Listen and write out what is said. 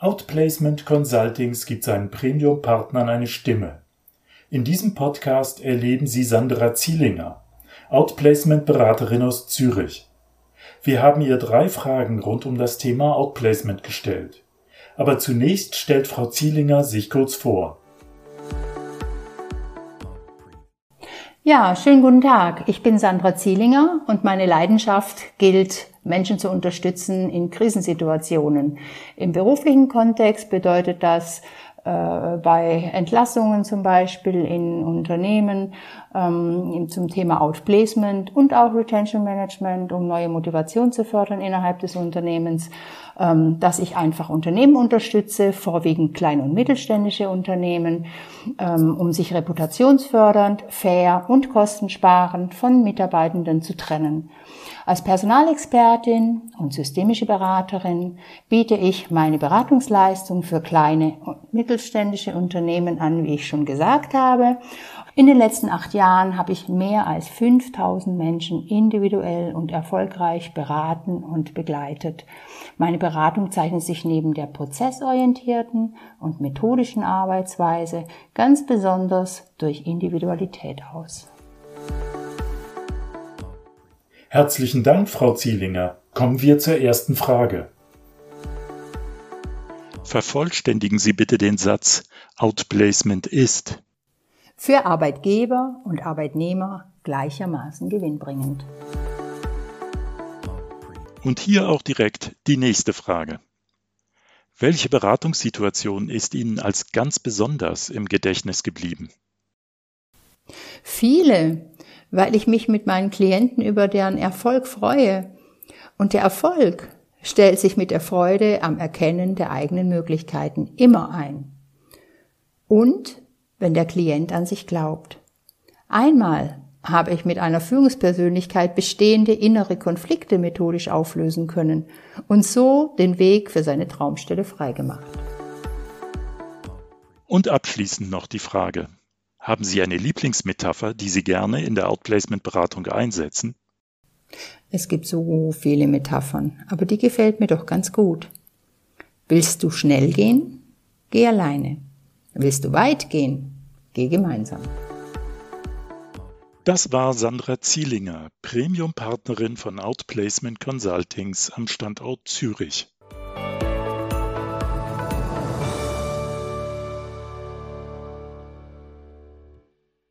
Outplacement Consultings gibt seinen Premium-Partnern eine Stimme. In diesem Podcast erleben Sie Sandra Zielinger, Outplacement-Beraterin aus Zürich. Wir haben ihr drei Fragen rund um das Thema Outplacement gestellt. Aber zunächst stellt Frau Zielinger sich kurz vor. Ja, schönen guten Tag. Ich bin Sandra Zielinger und meine Leidenschaft gilt, Menschen zu unterstützen in Krisensituationen. Im beruflichen Kontext bedeutet das, bei Entlassungen zum Beispiel in Unternehmen ähm, zum Thema Outplacement und auch Retention Management, um neue Motivation zu fördern innerhalb des Unternehmens, ähm, dass ich einfach Unternehmen unterstütze, vorwiegend kleine und mittelständische Unternehmen, ähm, um sich reputationsfördernd, fair und kostensparend von Mitarbeitenden zu trennen. Als Personalexpertin und systemische Beraterin biete ich meine Beratungsleistung für kleine mittelständische Unternehmen an, wie ich schon gesagt habe. In den letzten acht Jahren habe ich mehr als 5000 Menschen individuell und erfolgreich beraten und begleitet. Meine Beratung zeichnet sich neben der prozessorientierten und methodischen Arbeitsweise ganz besonders durch Individualität aus. Herzlichen Dank, Frau Zielinger. Kommen wir zur ersten Frage. Vervollständigen Sie bitte den Satz Outplacement ist für Arbeitgeber und Arbeitnehmer gleichermaßen gewinnbringend. Und hier auch direkt die nächste Frage. Welche Beratungssituation ist Ihnen als ganz besonders im Gedächtnis geblieben? Viele weil ich mich mit meinen Klienten über deren Erfolg freue. Und der Erfolg stellt sich mit der Freude am Erkennen der eigenen Möglichkeiten immer ein. Und wenn der Klient an sich glaubt. Einmal habe ich mit einer Führungspersönlichkeit bestehende innere Konflikte methodisch auflösen können und so den Weg für seine Traumstelle freigemacht. Und abschließend noch die Frage, haben Sie eine Lieblingsmetapher, die Sie gerne in der Outplacement-Beratung einsetzen? Es gibt so viele Metaphern, aber die gefällt mir doch ganz gut. Willst du schnell gehen? Geh alleine. Willst du weit gehen? Geh gemeinsam. Das war Sandra Zielinger, Premium-Partnerin von Outplacement Consultings am Standort Zürich.